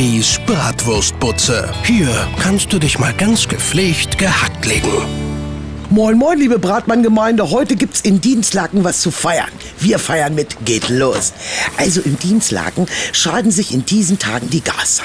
Bibis Bratwurstbutze. Hier kannst du dich mal ganz gepflegt gehackt legen. Moin, moin, liebe Bratmann-Gemeinde. Heute gibt's in Dienstlaken was zu feiern. Wir feiern mit Geht los. Also in Dienstlaken schaden sich in diesen Tagen die Gaster.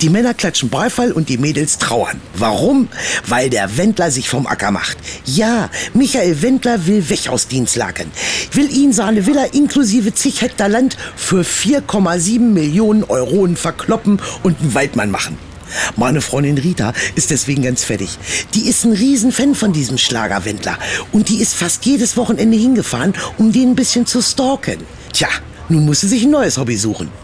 Die Männer klatschen Beifall und die Mädels trauern. Warum? Weil der Wendler sich vom Acker macht. Ja, Michael Wendler will weg aus Dienstlaken. Will ihn seine Villa inklusive zig Hektar Land für 4,7 Millionen Euronen verkloppen und einen Waldmann machen. Meine Freundin Rita ist deswegen ganz fertig. Die ist ein Riesenfan von diesem Schlagerwendler und die ist fast jedes Wochenende hingefahren, um den ein bisschen zu stalken. Tja, nun muss sie sich ein neues Hobby suchen.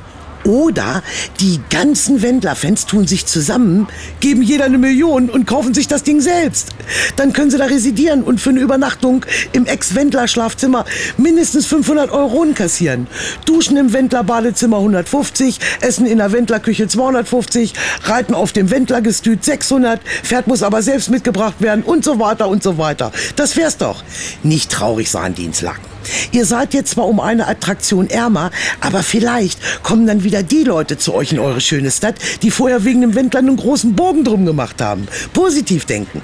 Oder die ganzen Wendler-Fans tun sich zusammen, geben jeder eine Million und kaufen sich das Ding selbst. Dann können sie da residieren und für eine Übernachtung im Ex-Wendler-Schlafzimmer mindestens 500 Euro kassieren. Duschen im Wendler-Badezimmer 150, Essen in der Wendler-Küche 250, Reiten auf dem Wendler-Gestüt 600, Pferd muss aber selbst mitgebracht werden und so weiter und so weiter. Das wär's doch. Nicht traurig sein, Dienstlaken. Ihr seid jetzt zwar um eine Attraktion ärmer, aber vielleicht kommen dann wieder die Leute zu euch in eure schöne Stadt, die vorher wegen dem Wendler einen großen Bogen drum gemacht haben. Positiv denken.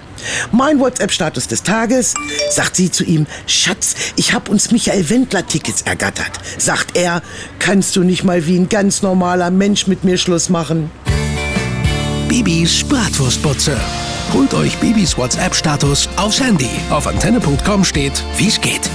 Mein WhatsApp-Status des Tages, sagt sie zu ihm, Schatz, ich hab uns Michael Wendler-Tickets ergattert. Sagt er, kannst du nicht mal wie ein ganz normaler Mensch mit mir Schluss machen? Bibis Bratwurstbutze. Holt euch Bibis WhatsApp-Status aufs Handy. Auf antenne.com steht, wie's geht.